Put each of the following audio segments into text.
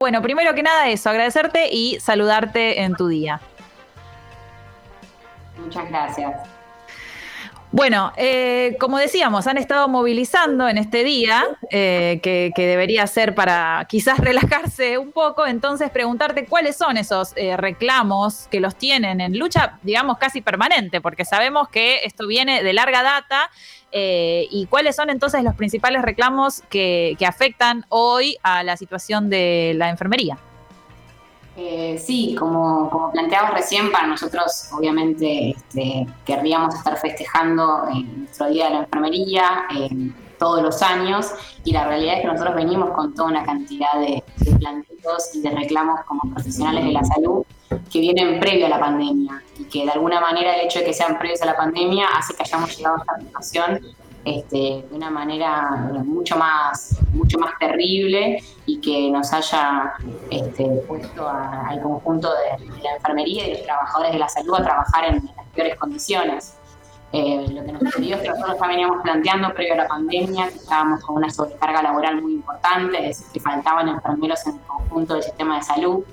Bueno, primero que nada eso, agradecerte y saludarte en tu día. Muchas gracias. Bueno, eh, como decíamos, han estado movilizando en este día, eh, que, debería ser para quizás relajarse un poco, entonces preguntarte cuáles son esos eh, reclamos que los tienen en lucha, digamos, casi permanente, porque sabemos que esto viene de larga data, y cuáles son entonces los principales reclamos que afectan hoy a la situación de la enfermería. Eh, sí, como, como planteamos recién, para nosotros obviamente este, querríamos estar festejando nuestro Día de la Enfermería todos los años y la realidad es que nosotros venimos con toda una cantidad de, planteos y de reclamos como profesionales de la salud que vienen previo a la pandemia y que de alguna manera el hecho de que sean previos a la pandemia hace que hayamos llegado a esta situación este, de una manera mucho más, mucho más terrible y que nos haya este, puesto al conjunto de, la enfermería y de los trabajadores de la salud a trabajar en, las peores condiciones. Eh, lo que nos sucedió es que nosotros ya veníamos planteando previo a la pandemia que estábamos con una sobrecarga laboral muy importante, es decir, que faltaban enfermeros en el conjunto del sistema de salud.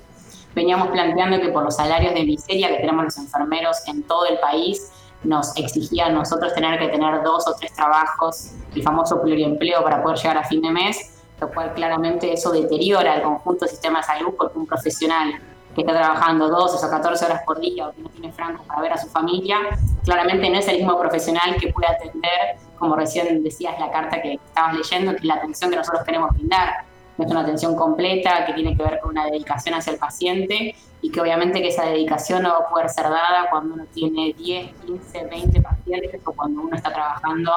Veníamos planteando que por los salarios de miseria que tenemos los enfermeros en todo el país, nos exigía a nosotros tener que tener dos o tres trabajos, el famoso pluriempleo para poder llegar a fin de mes, lo cual claramente eso deteriora el conjunto del sistema de salud porque un profesional que está trabajando 12 o 14 horas por día o que no tiene franco para ver a su familia, claramente no es el mismo profesional que puede atender, como recién decías la carta que estabas leyendo, que es la atención que nosotros queremos brindar no es una atención completa que tiene que ver con una dedicación hacia el paciente y que obviamente que esa dedicación no va a poder ser dada cuando uno tiene 10, 15, 20 pacientes o cuando uno está trabajando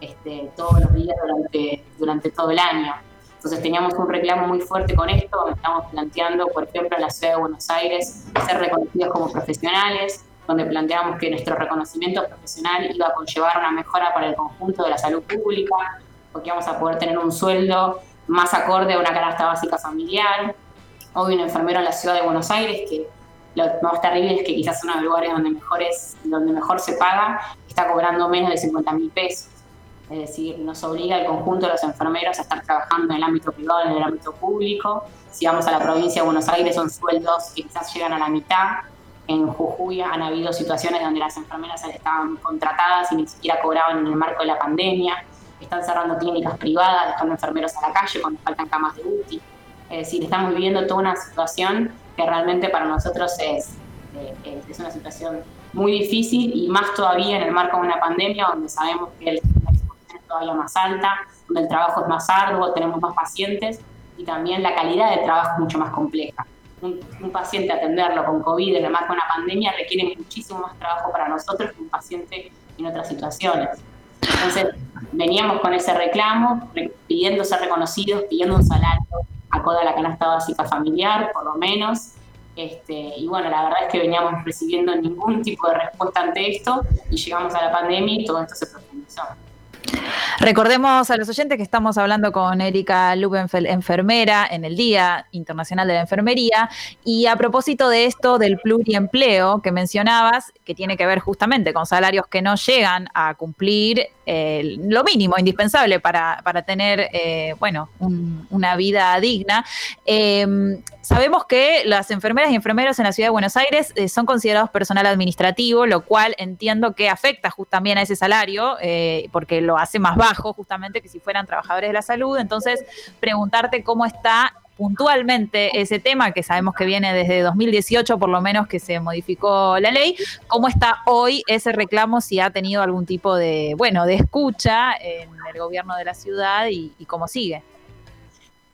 este, todos los días durante, durante todo el año. Entonces teníamos un reclamo muy fuerte con esto, estamos planteando, por ejemplo, en la ciudad de Buenos Aires, ser reconocidos como profesionales, donde planteamos que nuestro reconocimiento profesional iba a conllevar una mejora para el conjunto de la salud pública, porque vamos a poder tener un sueldo más acorde a una canasta básica familiar. Hoy un enfermero en la ciudad de Buenos Aires, que lo más terrible es que quizás uno de los lugares donde mejor, es, donde mejor se paga, está cobrando menos de 50 mil pesos. Es decir, nos obliga el conjunto de los enfermeros a estar trabajando en el ámbito privado, en el ámbito público. Si vamos a la provincia de Buenos Aires, son sueldos que quizás llegan a la mitad. En Jujuy han habido situaciones donde las enfermeras estaban contratadas y ni siquiera cobraban en el marco de la pandemia están cerrando clínicas privadas, dejando enfermeros a la calle cuando faltan camas de UTI. Es decir, estamos viviendo toda una situación que realmente para nosotros es, eh, es una situación muy difícil y más todavía en el marco de una pandemia donde sabemos que la exposición es todavía más alta, donde el trabajo es más arduo, tenemos más pacientes y también la calidad del trabajo es mucho más compleja. Un, un, paciente atenderlo con COVID en el marco de una pandemia requiere muchísimo más trabajo para nosotros que un paciente en otras situaciones. Entonces, veníamos con ese reclamo, pidiendo ser reconocidos, pidiendo un salario acorde a la canasta básica familiar, por lo menos. Este, y bueno, la verdad es que veníamos recibiendo ningún tipo de respuesta ante esto y llegamos a la pandemia y todo esto se. Recordemos a los oyentes que estamos hablando con Erika Lubenfeld, enfermera, en el Día Internacional de la Enfermería. Y a propósito de esto del pluriempleo que mencionabas, que tiene que ver justamente con salarios que no llegan a cumplir lo mínimo indispensable para, tener, eh, bueno, una vida digna. Em, sabemos que las enfermeras y enfermeros en la ciudad de Buenos Aires eh, son considerados personal administrativo, lo cual entiendo que afecta también a ese salario, porque lo hace más bajo justamente que si fueran trabajadores de la salud. Entonces, preguntarte cómo está puntualmente ese tema, que sabemos que viene desde 2018 por lo menos que se modificó la ley, ¿cómo está hoy ese reclamo si ha tenido algún tipo de, bueno, de escucha en el gobierno de la ciudad y, cómo sigue?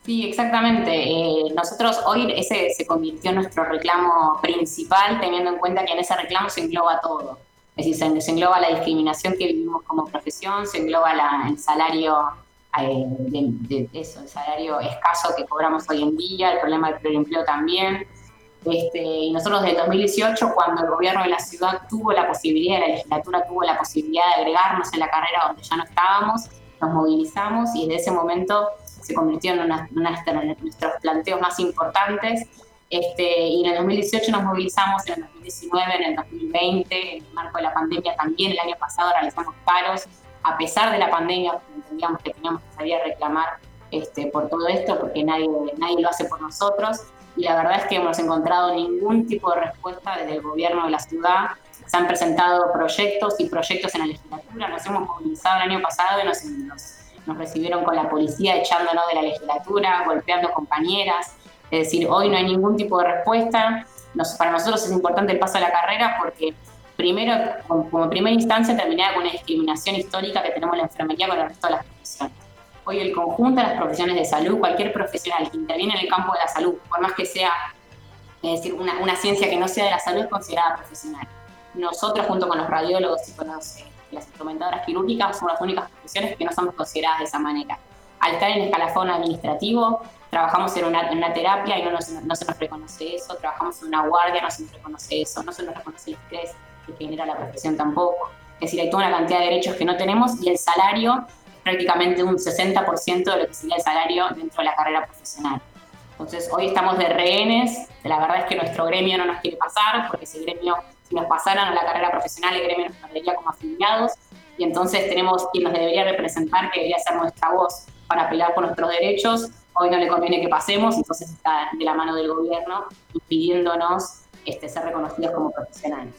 Sí, exactamente. Eh, nosotros hoy ese se convirtió en nuestro reclamo principal, teniendo en cuenta que en ese reclamo se engloba todo. Es decir, se, engloba la discriminación que vivimos como profesión, se engloba el salario eh, de, eso, el salario escaso que cobramos hoy en día, el problema del empleo también. Este, y nosotros desde 2018, cuando el gobierno de la ciudad tuvo la posibilidad, la legislatura tuvo la posibilidad de agregarnos en la carrera donde ya no estábamos, nos movilizamos y desde ese momento se convirtió en una, de nuestros planteos más importantes. Este, y en el 2018 nos movilizamos, en el 2019, en el 2020, en el marco de la pandemia también, el año pasado realizamos paros a pesar de la pandemia, porque entendíamos que teníamos que salir a reclamar este, por todo esto, porque nadie, nadie lo hace por nosotros. Y la verdad es que hemos encontrado ningún tipo de respuesta desde el gobierno de la ciudad. Se han presentado proyectos y proyectos en la legislatura. Nos hemos movilizado el año pasado y nos, nos, recibieron con la policía echándonos de la legislatura, golpeando compañeras. Es decir, hoy no hay ningún tipo de respuesta. Nos, para nosotros es importante el paso a la carrera porque primero, como, primera instancia, terminar con una discriminación histórica que tenemos en la enfermería con el resto de las profesiones. Hoy el conjunto de las profesiones de salud, cualquier profesional que interviene en el campo de la salud, por más que sea es decir, una, una ciencia que no sea de la salud, es considerada profesional. Nosotros, junto con los radiólogos y con eh, las instrumentadoras quirúrgicas, somos las únicas profesiones que no somos consideradas de esa manera. Al estar en escalafón administrativo, trabajamos en una, en una terapia y no, no, se nos reconoce eso, trabajamos en una guardia, no se nos reconoce eso, no se nos reconoce el estrés que genera la profesión tampoco. Es decir, hay toda una cantidad de derechos que no tenemos y el salario prácticamente un 60% de lo que sería el salario dentro de la carrera profesional. Entonces, hoy estamos de rehenes, la verdad es que nuestro gremio no nos quiere pasar, porque si gremio, si nos pasaran a la carrera profesional, el gremio nos perdería como afiliados, y entonces tenemos quien nos debería representar, que debería ser nuestra voz para pelear por nuestros derechos, hoy no le conviene que pasemos, entonces está de la mano del gobierno impidiéndonos este, ser reconocidos como profesionales,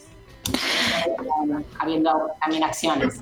habiendo también acciones.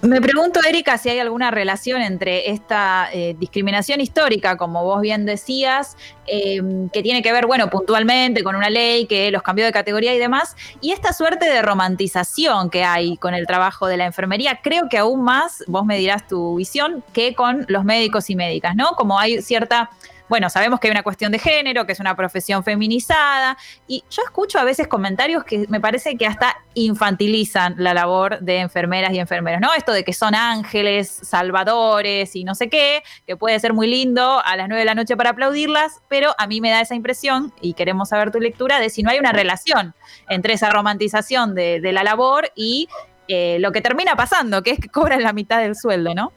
Me pregunto, Erika, si hay alguna relación entre esta eh, discriminación histórica, como vos bien decías, em, que tiene que ver, bueno, puntualmente con una ley que los cambió de categoría y demás, y esta suerte de romantización que hay con el trabajo de la enfermería, creo que aún más, vos me dirás tu visión, que con los médicos y médicas, ¿no? Como hay cierta bueno, sabemos que hay una cuestión de género, que es una profesión feminizada, y yo escucho a veces comentarios que me parece que hasta infantilizan la labor de enfermeras y enfermeros, ¿no? Esto de que son ángeles, salvadores y no sé qué, que puede ser muy lindo a las nueve de la noche para aplaudirlas, pero a mí me da esa impresión, y queremos saber tu lectura, de si no hay una relación entre esa romantización de, la labor y eh, lo que termina pasando, que es que cobran la mitad del sueldo, ¿no?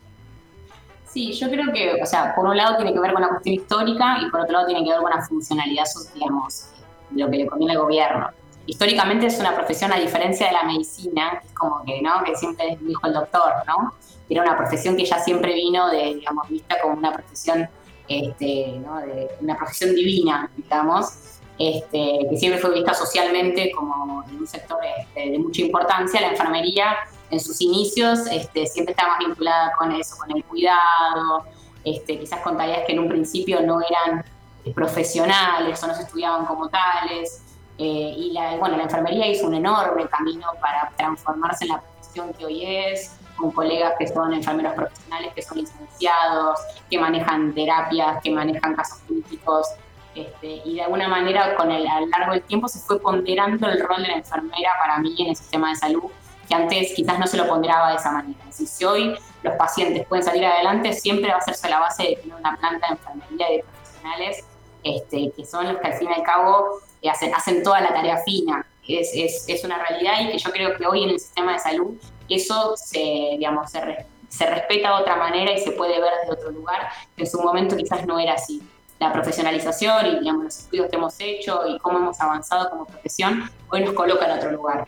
Sí, yo creo que, o sea, por un lado tiene que ver con la cuestión histórica y por otro lado tiene que ver con la funcionalidad, digamos, de lo que le conviene al gobierno. Históricamente es una profesión a diferencia de la medicina, como que, ¿no? Que siempre dijo el doctor, ¿no? Era una profesión que ya siempre vino de, digamos, vista como una profesión, este, ¿no? De una profesión divina, digamos, este, que siempre fue vista socialmente como en un sector este, de mucha importancia. La enfermería en sus inicios este, siempre estaba vinculada con eso, con el cuidado, este, quizás con tareas que en un principio no eran eh, profesionales o no se estudiaban como tales. Eh, y la, bueno, la enfermería hizo un enorme camino para transformarse en la profesión que hoy es, con colegas que son enfermeros profesionales, que son licenciados, que manejan terapias, que manejan casos críticos. Este, y de alguna manera, con el, a lo largo del tiempo, se fue ponderando el rol de la enfermera para mí en el sistema de salud que antes quizás no se lo ponderaba de esa manera. si hoy los pacientes pueden salir adelante, siempre va a hacerse la base de tener una planta de enfermería de profesionales este, que son los que al fin y al cabo eh, hacen, hacen toda la tarea fina. Es, una realidad y que yo creo que hoy en el sistema de salud eso se, digamos, se respeta de otra manera y se puede ver desde otro lugar, que en su momento quizás no era así la profesionalización y digamos, los estudios que hemos hecho y cómo hemos avanzado como profesión, hoy nos coloca en otro lugar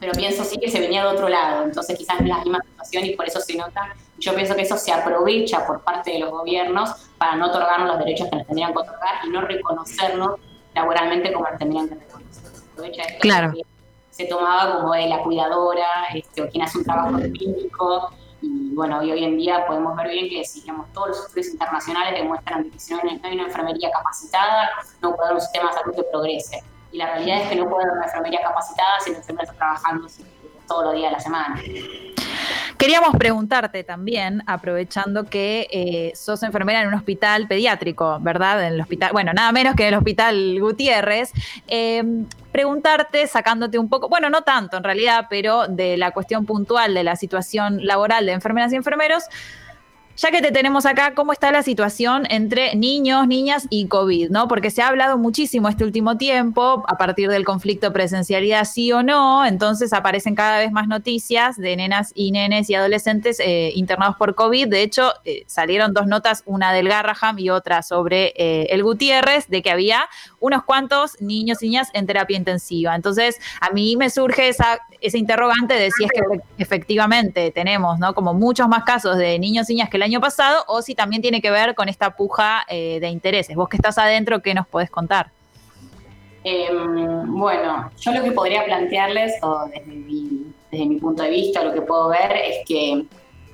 pero pienso sí que se venía de otro lado, entonces quizás no es la misma situación y por eso se nota. Yo pienso que eso se aprovecha por parte de los gobiernos para no otorgarnos los derechos que nos tendrían que otorgar y no reconocernos laboralmente como nos tendrían que reconocer. claro. se tomaba como de la cuidadora este, o quien hace un trabajo clínico y bueno, hoy, hoy en día podemos ver bien que digamos, todos los estudios internacionales demuestran que si no hay una enfermería capacitada, no puede haber un sistema de salud que progrese y la realidad es que no puede haber una enfermería capacitada si la enfermera está trabajando todos los días de la semana. Queríamos preguntarte también, aprovechando que eh, sos enfermera en un hospital pediátrico, ¿verdad? En el hospital, bueno, nada menos que en el hospital Gutiérrez. Eh, preguntarte, sacándote un poco, bueno, no tanto en realidad, pero de la cuestión puntual de la situación laboral de enfermeras y enfermeros. Ya que te tenemos acá, ¿cómo está la situación entre niños, niñas y COVID? ¿no? Porque se ha hablado muchísimo este último tiempo a partir del conflicto presencialidad sí o no, entonces aparecen cada vez más noticias de nenas y nenes y adolescentes eh, internados por COVID. De hecho, eh, salieron dos notas, una del Garraham y otra sobre eh, el Gutiérrez, de que había unos cuantos niños y niñas en terapia intensiva. Entonces, a mí me surge esa, ese interrogante de si es que efectivamente tenemos, ¿no? Como muchos más casos de niños y niñas que el año pasado o si también tiene que ver con esta puja eh, de intereses. Vos que estás adentro, ¿qué nos podés contar? Em, bueno, yo lo que podría plantearles, o desde mi, punto de vista, lo que puedo ver es que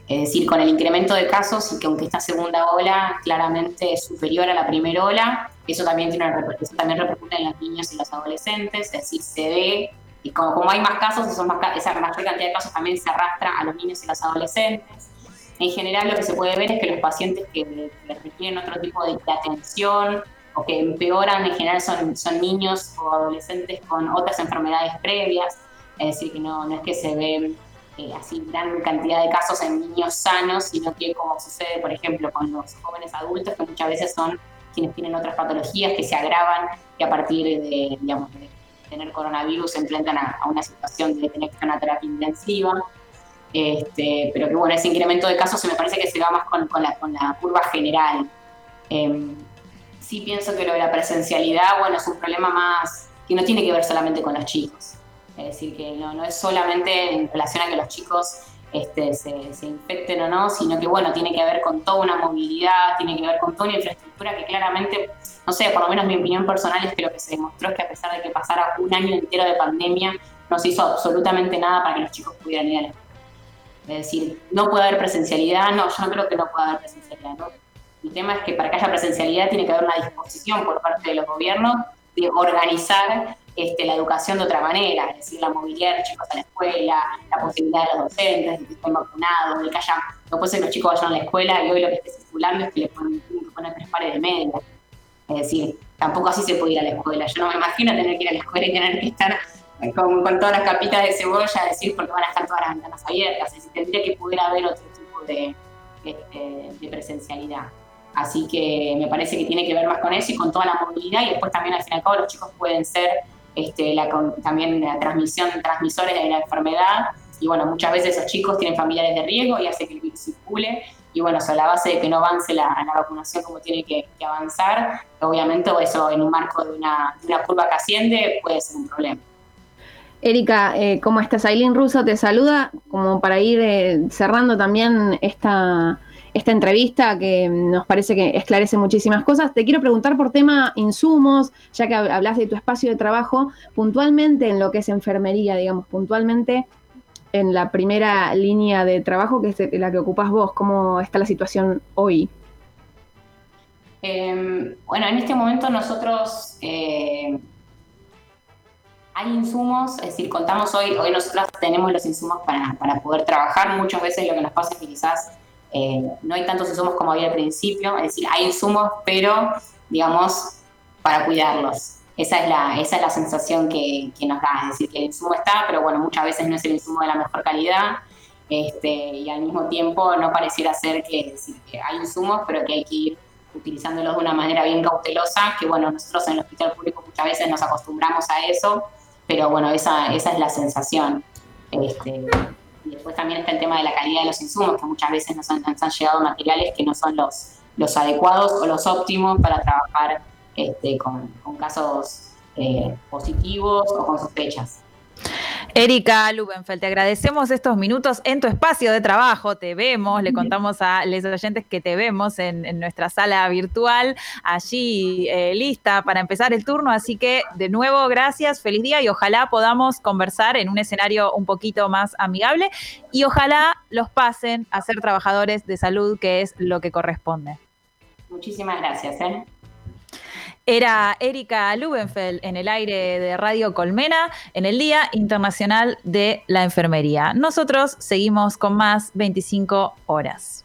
es decir, con el incremento de casos y que aunque esta segunda ola claramente es superior a la primera ola, eso también, tiene eso también repercute en los niños y los adolescentes, es decir, se ve, y como, como hay más casos, esa mayor cantidad de casos también se arrastra a los niños y los adolescentes. En general lo que se puede ver es que los pacientes que, requieren otro tipo de, atención o que empeoran en general son, son niños o adolescentes con otras enfermedades previas, es decir, que no, no es que se ven eh, así gran cantidad de casos en niños sanos, sino que como sucede, por ejemplo, con los jóvenes adultos, que muchas veces son quienes tienen otras patologías que se agravan y a partir de, digamos, de tener coronavirus se enfrentan a, una situación de tener que una terapia intensiva. Este, pero que bueno, ese incremento de casos se me parece que se va más con, con, la, con la, curva general. Eh, sí pienso que lo de la presencialidad, bueno, es un problema más que no tiene que ver solamente con los chicos. Es decir, que no, no es solamente en relación a que los chicos este, se, se, infecten o no, sino que bueno, tiene que ver con toda una movilidad, tiene que ver con toda una infraestructura que claramente, no sé, por lo menos mi opinión personal es que lo que se demostró es que a pesar de que pasara un año entero de pandemia, no se hizo absolutamente nada para que los chicos pudieran ir a la escuela. Es decir, no puede haber presencialidad, no, yo no creo que no pueda haber presencialidad. ¿no? El tema es que para que haya presencialidad tiene que haber una disposición por parte de los gobiernos de organizar este, la educación de otra manera, es decir, la movilidad de los chicos a la escuela, la posibilidad de los docentes, de que estén vacunados, de que haya, no puede ser que los chicos vayan a la escuela y hoy lo que esté circulando es que les ponen, poner tres pares de media. Es decir, tampoco así se puede ir a la escuela. Yo no me imagino tener que ir a la escuela y tener que estar con, con todas las capitas de cebolla, decir, porque van a estar todas las ventanas abiertas. Es decir, tendría que poder haber otro tipo de, este, de presencialidad. Así que me parece que tiene que ver más con eso y con toda la movilidad y después también al fin y al cabo los chicos pueden ser este, la, también la transmisión, transmisores de la enfermedad. Y bueno, muchas veces esos chicos tienen familiares de riesgo y hace que el virus circule. Y bueno, a la base de que no avance la, la vacunación como tiene que, avanzar, obviamente eso en un marco de una, de una curva que asciende puede ser un problema. Erika, eh, ¿cómo estás? Aileen Russo te saluda, como para ir eh, cerrando también esta, esta entrevista que nos parece que esclarece muchísimas cosas. Te quiero preguntar por tema insumos, ya que hablas de tu espacio de trabajo, puntualmente en lo que es enfermería, digamos, puntualmente en la primera línea de trabajo, que es la que ocupas vos, ¿cómo está la situación hoy? Em, bueno, en este momento nosotros eh, hay insumos, es decir, contamos hoy, hoy nosotros tenemos los insumos para, para poder trabajar. Muchas veces lo que nos pasa es que quizás eh, no hay tantos insumos como había al principio, es decir, hay insumos, pero, digamos, para cuidarlos. Esa es la, esa es la sensación que, nos da, es decir, que el insumo está, pero bueno, muchas veces no es el insumo de la mejor calidad, este, y al mismo tiempo no pareciera ser que, que hay insumos, pero que hay que ir utilizándolos de una manera bien cautelosa, que bueno, nosotros en el hospital público muchas veces nos acostumbramos a eso, pero bueno, esa, esa es la sensación. Este, y después también está el tema de la calidad de los insumos, que muchas veces nos han, llegado materiales que no son los, los adecuados o los óptimos para trabajar este, con, casos eh, positivos o con sospechas. Erika Lubenfeld, te agradecemos estos minutos en tu espacio de trabajo. Te vemos, le contamos a los oyentes que te vemos en, nuestra sala virtual, allí eh, lista para empezar el turno. Así que, de nuevo, gracias, feliz día y ojalá podamos conversar en un escenario un poquito más amigable y ojalá los pasen a ser trabajadores de salud, que es lo que corresponde. Muchísimas gracias. ¿eh? Era Erika Lubenfeld en el aire de Radio Colmena en el Día Internacional de la Enfermería. Nosotros seguimos con más 25 horas.